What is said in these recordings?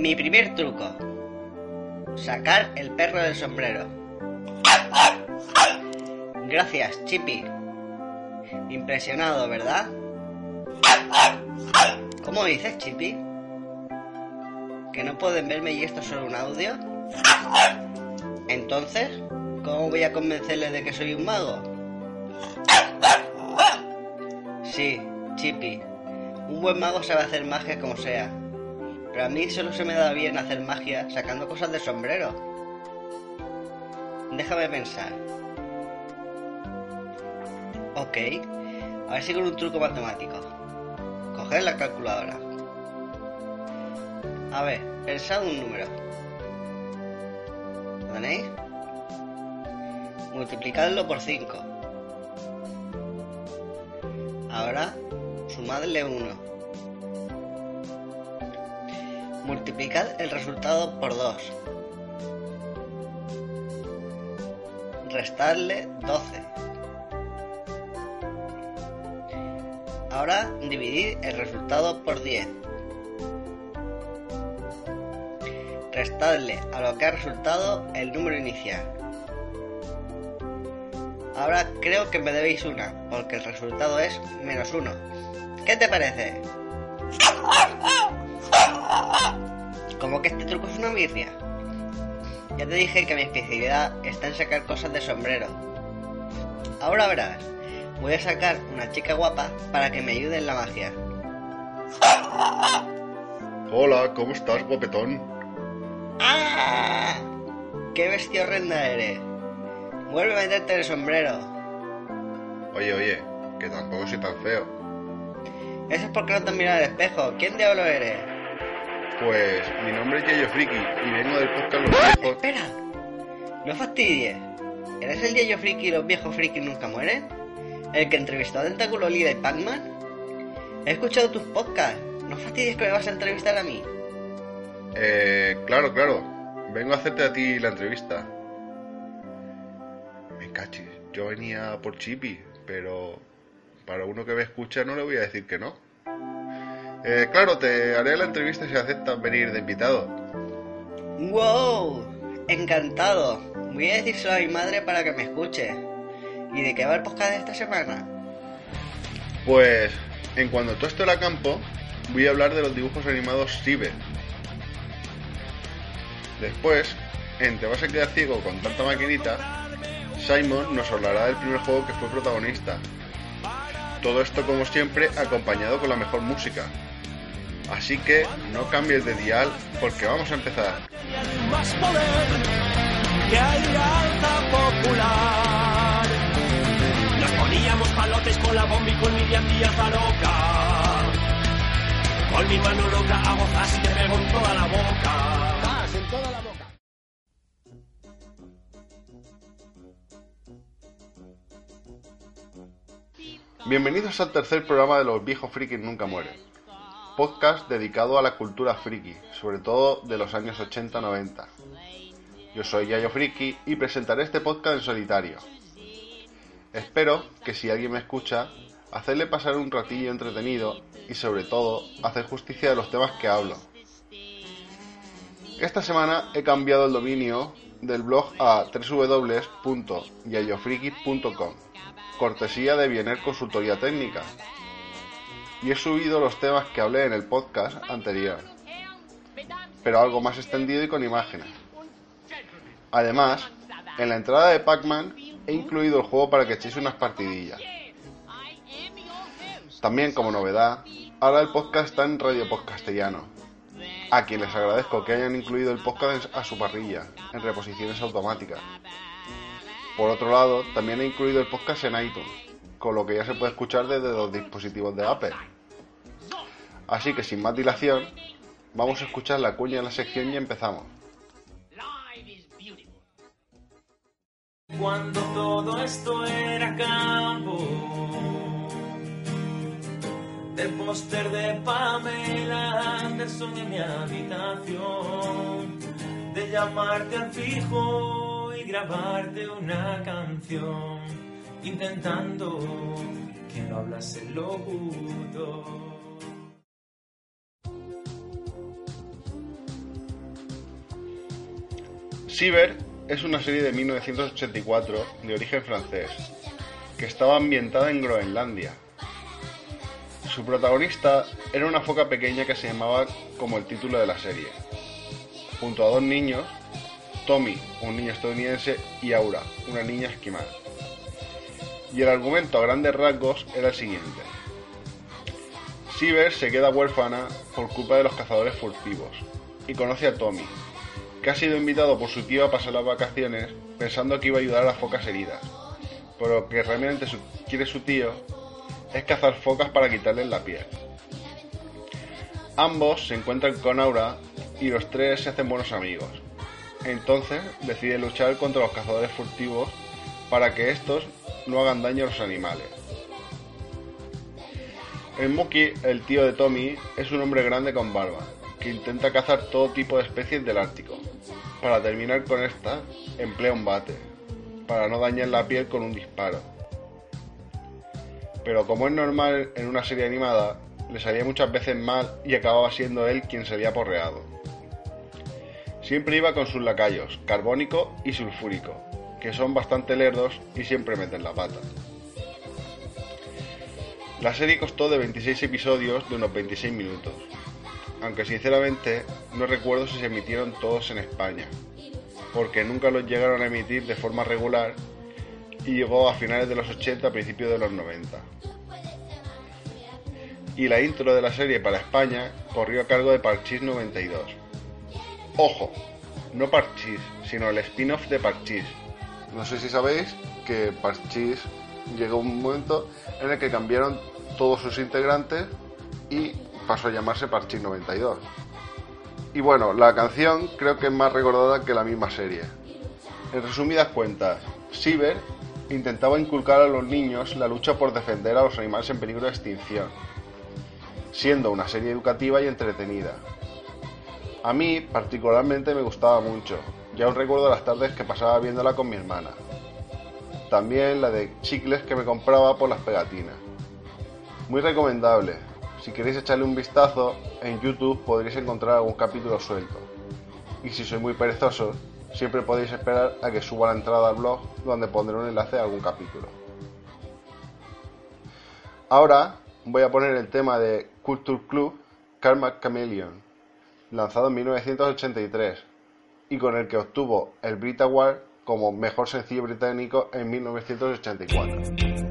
Mi primer truco. Sacar el perro del sombrero. Gracias, Chippy. Impresionado, ¿verdad? ¿Cómo dices, Chippy? ¿Que no pueden verme y esto es solo un audio? Entonces, ¿cómo voy a convencerles de que soy un mago? Sí, Chippy. Un buen mago sabe hacer magia como sea. Pero a mí solo se me da bien hacer magia sacando cosas de sombrero. Déjame pensar. Ok, a ver si con un truco matemático. Coger la calculadora. A ver, pensad un número. ¿Lo tenéis? Multiplicadlo por 5. Ahora, sumadle 1. Multiplicad el resultado por 2. Restadle 12. Ahora dividid el resultado por 10. Restadle a lo que ha resultado el número inicial. Ahora creo que me debéis una, porque el resultado es menos 1. ¿Qué te parece? Como que este truco es una mirria. Ya te dije que mi especialidad está en sacar cosas de sombrero. Ahora verás, voy a sacar una chica guapa para que me ayude en la magia. Hola, ¿cómo estás, guapetón? ¡Ah! ¡Qué bestia horrenda eres! Vuelve a meterte el sombrero. Oye, oye, que tampoco soy tan feo. Eso es porque no te mirado al espejo. ¿Quién diablo eres? Pues mi nombre es Yayo Friki y vengo del podcast Los Viejos. Espera, no fastidies. ¿Eres el Yayo Friki y los viejos friki nunca mueren? ¿El que entrevistó a Tentáculo Lila y Pac-Man? He escuchado tus podcasts. No fastidies que me vas a entrevistar a mí. Eh, claro, claro. Vengo a hacerte a ti la entrevista. Me cachis, yo venía por Chippy, pero para uno que me escucha no le voy a decir que no. Eh, claro, te haré la entrevista si aceptas venir de invitado. ¡Wow! Encantado. Voy a decírselo a mi madre para que me escuche. ¿Y de qué va el podcast de esta semana? Pues, en cuanto todo esto era campo, voy a hablar de los dibujos animados Ciber. Después, en Te vas a quedar ciego con tanta maquinita, Simon nos hablará del primer juego que fue protagonista. Todo esto, como siempre, acompañado con la mejor música. Así que no cambies de dial porque vamos a empezar. Nos poníamos palotes con la bomba y con mi. Bienvenidos al tercer programa de Los viejos frikis nunca mueren. Podcast dedicado a la cultura friki, sobre todo de los años 80-90. Yo soy Yayo Friki y presentaré este podcast en solitario. Espero que si alguien me escucha, hacerle pasar un ratillo entretenido y sobre todo hacer justicia de los temas que hablo. Esta semana he cambiado el dominio del blog a www.yayofriki.com, cortesía de Biener Consultoría Técnica, y he subido los temas que hablé en el podcast anterior, pero algo más extendido y con imágenes. Además, en la entrada de Pac-Man he incluido el juego para que echéis unas partidillas. También como novedad, ahora el podcast está en Radio Podcastellano, a quien les agradezco que hayan incluido el podcast a su parrilla, en reposiciones automáticas. Por otro lado, también he incluido el podcast en iTunes, con lo que ya se puede escuchar desde los dispositivos de Apple. Así que sin más dilación, vamos a escuchar la cuña en la sección y empezamos. Cuando todo esto era campo, del póster de Pamela Anderson en mi habitación, de llamarte al fijo y grabarte una canción, intentando que no hablase el locutor. Ciber es una serie de 1984 de origen francés, que estaba ambientada en Groenlandia. Su protagonista era una foca pequeña que se llamaba como el título de la serie, junto a dos niños, Tommy, un niño estadounidense, y Aura, una niña esquimal. Y el argumento a grandes rasgos era el siguiente. Ciber se queda huérfana por culpa de los cazadores furtivos y conoce a Tommy, que ha sido invitado por su tío a pasar las vacaciones pensando que iba a ayudar a las focas heridas, pero que realmente quiere su tío es cazar focas para quitarles la piel. Ambos se encuentran con Aura y los tres se hacen buenos amigos. Entonces deciden luchar contra los cazadores furtivos para que estos no hagan daño a los animales. El Muki, el tío de Tommy, es un hombre grande con barba, que intenta cazar todo tipo de especies del Ártico. Para terminar con esta, emplea un bate, para no dañar la piel con un disparo. Pero como es normal en una serie animada, le salía muchas veces mal y acababa siendo él quien se había porreado. Siempre iba con sus lacayos, carbónico y sulfúrico, que son bastante lerdos y siempre meten la pata. La serie costó de 26 episodios de unos 26 minutos, aunque sinceramente no recuerdo si se emitieron todos en España, porque nunca los llegaron a emitir de forma regular y llegó a finales de los 80 a principios de los 90. Y la intro de la serie para España corrió a cargo de Parchís 92. Ojo, no Parchís, sino el spin-off de Parchís. No sé si sabéis que Parchís llegó un momento en el que cambiaron todos sus integrantes y pasó a llamarse Parchís 92. Y bueno, la canción creo que es más recordada que la misma serie. En resumidas cuentas, Ciber intentaba inculcar a los niños la lucha por defender a los animales en peligro de extinción, siendo una serie educativa y entretenida. A mí particularmente me gustaba mucho, ya aún recuerdo las tardes que pasaba viéndola con mi hermana. También la de chicles que me compraba por las pegatinas. Muy recomendable. Si queréis echarle un vistazo, en YouTube podréis encontrar algún capítulo suelto. Y si sois muy perezosos, siempre podéis esperar a que suba la entrada al blog donde pondré un enlace a algún capítulo. Ahora voy a poner el tema de Culture Club Karma Chameleon, lanzado en 1983 y con el que obtuvo el Brit Award como mejor sencillo británico en 1984.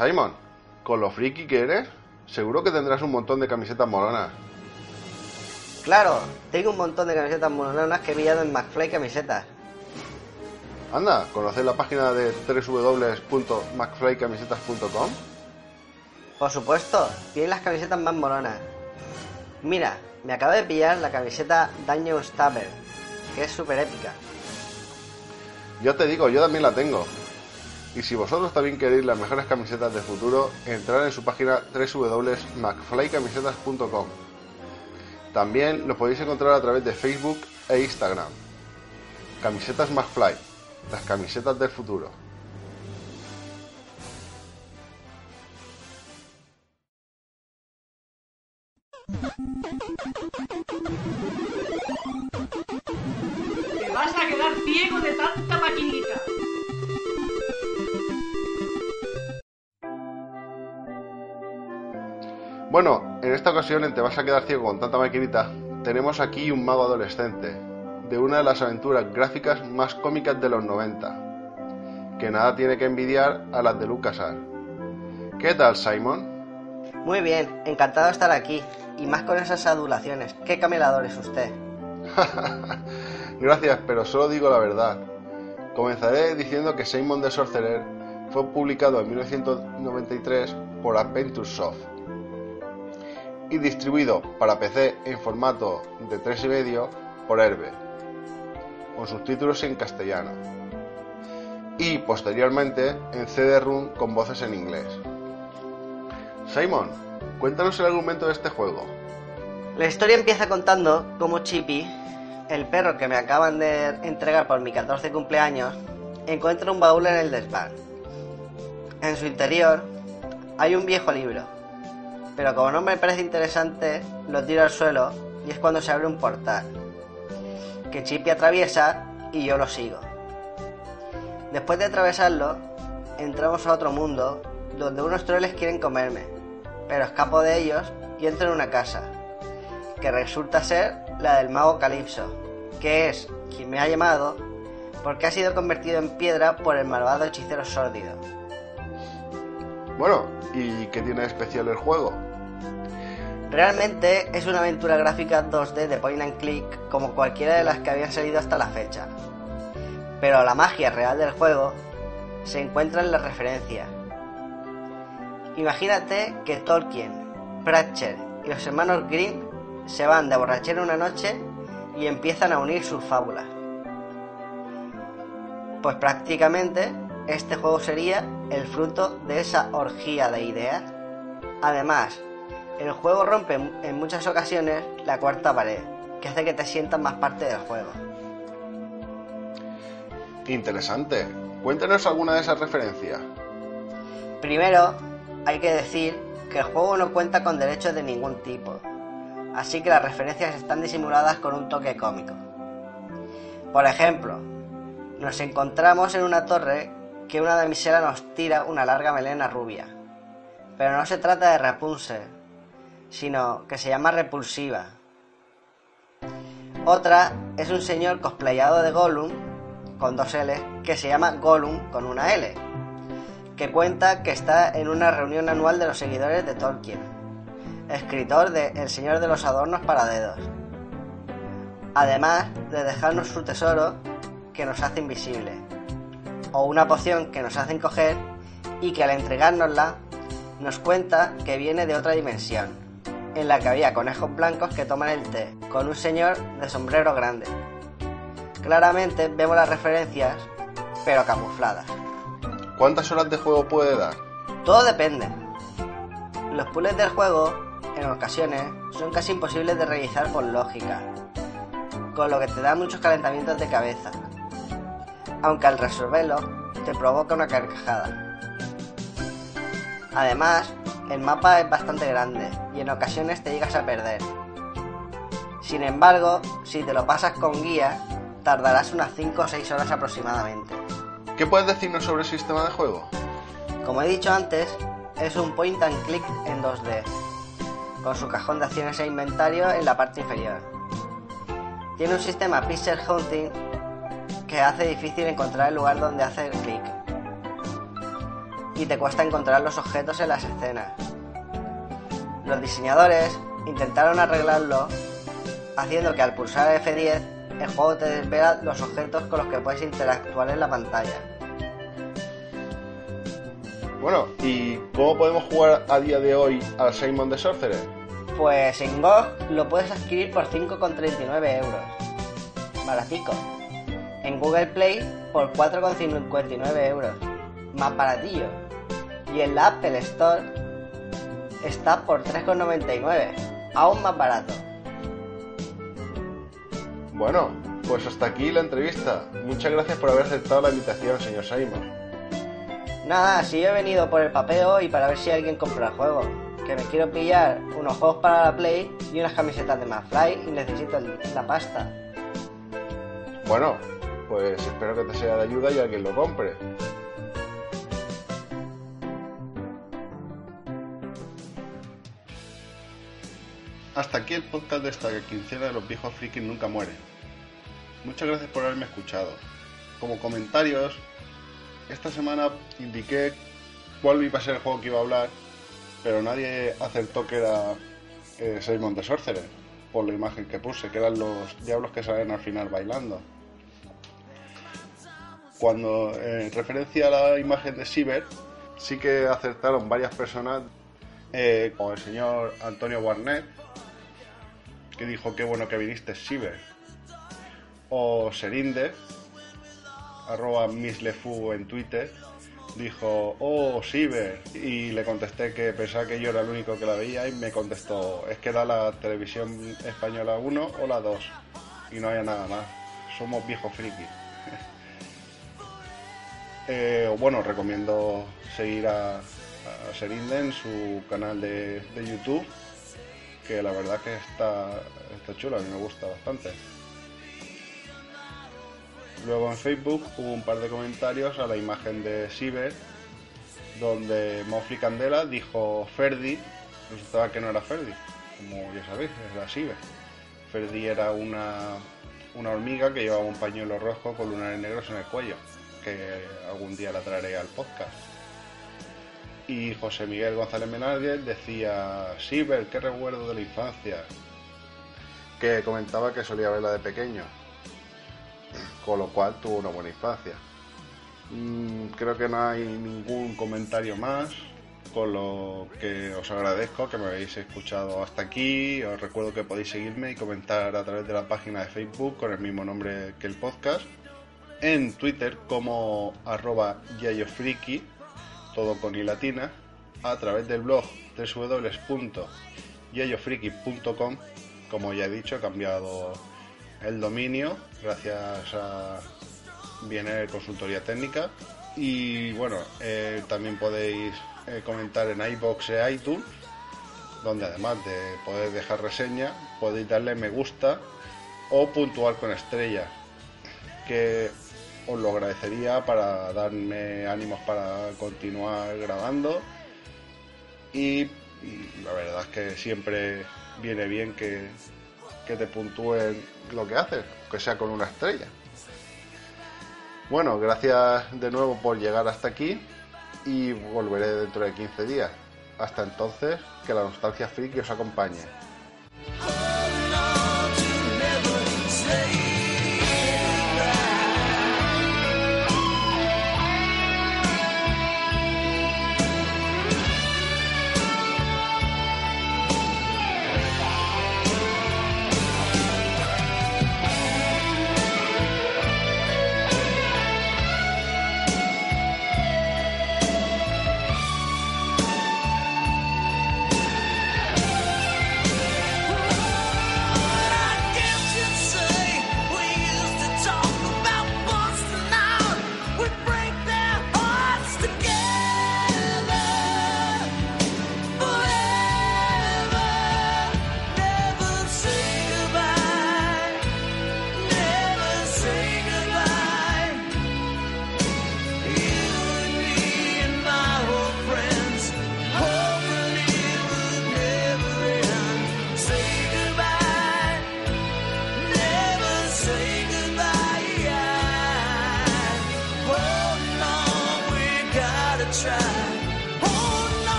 Simon, con lo friki que eres, seguro que tendrás un montón de camisetas molonas. Claro, tengo un montón de camisetas mononas que he pillado en McFly Camisetas. Anda, ¿conoces la página de www.macflycamisetas.com? Por supuesto, tienen las camisetas más molonas. Mira, me acabo de pillar la camiseta Dungeon Stabber, que es súper épica. Yo te digo, yo también la tengo. Y si vosotros también queréis las mejores camisetas del futuro, entrad en su página www.macflycamisetas.com. También lo podéis encontrar a través de Facebook e Instagram. Camisetas McFly, las camisetas del futuro. Te vas a quedar ciego de tanta maquinita. Bueno, en esta ocasión en Te vas a quedar ciego con tanta maquinita, tenemos aquí un mago adolescente, de una de las aventuras gráficas más cómicas de los 90, que nada tiene que envidiar a las de LucasArts. ¿Qué tal, Simon? Muy bien, encantado de estar aquí. Y más con esas adulaciones. ¿Qué camelador es usted? Gracias, pero solo digo la verdad. Comenzaré diciendo que Simon the Sorcerer fue publicado en 1993 por Adventure Soft y distribuido para PC en formato de 3,5 por Herbe, con subtítulos en castellano, y posteriormente en CD-ROM con voces en inglés. Simon, cuéntanos el argumento de este juego. La historia empieza contando cómo Chippy, el perro que me acaban de entregar por mi 14 cumpleaños, encuentra un baúl en el desván. En su interior hay un viejo libro, pero como no me parece interesante, lo tiro al suelo y es cuando se abre un portal, que Chippy atraviesa y yo lo sigo. Después de atravesarlo, entramos a otro mundo donde unos troles quieren comerme, pero escapo de ellos y entro en una casa, que resulta ser la del mago Calipso, que es quien me ha llamado porque ha sido convertido en piedra por el malvado hechicero sórdido. Bueno, ¿y qué tiene especial el juego? Realmente es una aventura gráfica 2D de point and click como cualquiera de las que habían salido hasta la fecha. Pero la magia real del juego se encuentra en la referencia. Imagínate que Tolkien, Pratchett y los hermanos Grimm se van de borrachera una noche y empiezan a unir sus fábulas. Pues prácticamente este juego sería el fruto de esa orgía de ideas. Además, el juego rompe en muchas ocasiones la cuarta pared, que hace que te sientas más parte del juego. Interesante. Cuéntanos alguna de esas referencias. Primero, hay que decir que el juego no cuenta con derechos de ningún tipo, así que las referencias están disimuladas con un toque cómico. Por ejemplo, nos encontramos en una torre que una damisela nos tira una larga melena rubia, pero no se trata de Rapunzel, sino que se llama Repulsiva. Otra es un señor cosplayado de Gollum, con dos L, que se llama Gollum con una L, que cuenta que está en una reunión anual de los seguidores de Tolkien, escritor de El Señor de los Adornos para Dedos. Además de dejarnos su tesoro que nos hace invisible, o una poción que nos hace encoger y que al entregárnosla nos cuenta que viene de otra dimensión. En la que había conejos blancos que toman el té, con un señor de sombrero grande. Claramente vemos las referencias, pero camufladas. ¿Cuántas horas de juego puede dar? Todo depende. Los puzzles del juego, en ocasiones, son casi imposibles de realizar por lógica, con lo que te da muchos calentamientos de cabeza, aunque al resolverlo te provoca una carcajada. Además, el mapa es bastante grande y en ocasiones te llegas a perder. Sin embargo, si te lo pasas con guía, tardarás unas 5 o 6 horas aproximadamente. ¿Qué puedes decirnos sobre el sistema de juego? Como he dicho antes, es un point and click en 2D, con su cajón de acciones e inventario en la parte inferior. Tiene un sistema pixel hunting que hace difícil encontrar el lugar donde hacer clic y te cuesta encontrar los objetos en las escenas. Los diseñadores intentaron arreglarlo haciendo que al pulsar F10 el juego te desvela los objetos con los que puedes interactuar en la pantalla. Bueno, ¿y cómo podemos jugar a día de hoy al Simon the Sorcerer? Pues en GOG lo puedes adquirir por 5,39 euros. Baratico. En Google Play por 4,59 euros. Más baratillo. Y en la Apple Store está por 3,99. Aún más barato. Bueno, pues hasta aquí la entrevista. Muchas gracias por haber aceptado la invitación, señor Simon. Nada, si yo he venido por el papeo y para ver si alguien compra el juego. Que me quiero pillar unos juegos para la Play y unas camisetas de Mafly y necesito la pasta. Bueno, pues espero que te sea de ayuda y alguien lo compre. Hasta aquí el podcast de esta quincena de los viejos frikis nunca mueren. Muchas gracias por haberme escuchado. Como comentarios, esta semana indiqué cuál iba a ser el juego que iba a hablar, pero nadie acertó que era eh, Simon the Sorcerer, por la imagen que puse, que eran los diablos que salen al final bailando. Cuando, eh, en referencia a la imagen de Siber, sí que acertaron varias personas, eh, como el señor Antonio Warnet, que dijo qué bueno que viniste Siber, o Serinde, arroba mislefu en Twitter, dijo, oh, Siber, y le contesté que pensaba que yo era el único que la veía y me contestó, es que era la televisión española 1 o la 2, y no había nada más, somos viejos frikis. Eh, bueno, recomiendo seguir a, a Serinde en su canal de YouTube, que la verdad que está, está chulo, a mí me gusta bastante. Luego en Facebook hubo un par de comentarios a la imagen de Siber, donde Mofli Candela dijo Ferdi, resultaba que no era Ferdi, como ya sabéis, era Siber. Ferdi era una, una hormiga que llevaba un pañuelo rojo con lunares negros en el cuello, que algún día la traeré al podcast. Y José Miguel González Menárguez decía, Siber, qué recuerdo de la infancia, que comentaba que solía verla de pequeño, con lo cual tuvo una buena infancia. Mm, creo que no hay ningún comentario más, con lo que os agradezco que me habéis escuchado hasta aquí. Os recuerdo que podéis seguirme y comentar a través de la página de Facebook con el mismo nombre que el podcast. En Twitter como arroba yayofriki, todo con i latina. A través del blog www.yayofriki.com. Como ya he dicho, he cambiado el dominio gracias a viene consultoría técnica y bueno eh, también podéis eh, comentar en iBox e iTunes donde además de poder dejar reseña podéis darle me gusta o puntuar con estrellas que os lo agradecería para darme ánimos para continuar grabando y la verdad es que siempre viene bien que, que te puntúen lo que haces, que sea con una estrella. Bueno, gracias de nuevo por llegar hasta aquí y volveré dentro de 15 días. Hasta entonces, que la nostalgia friki os acompañe.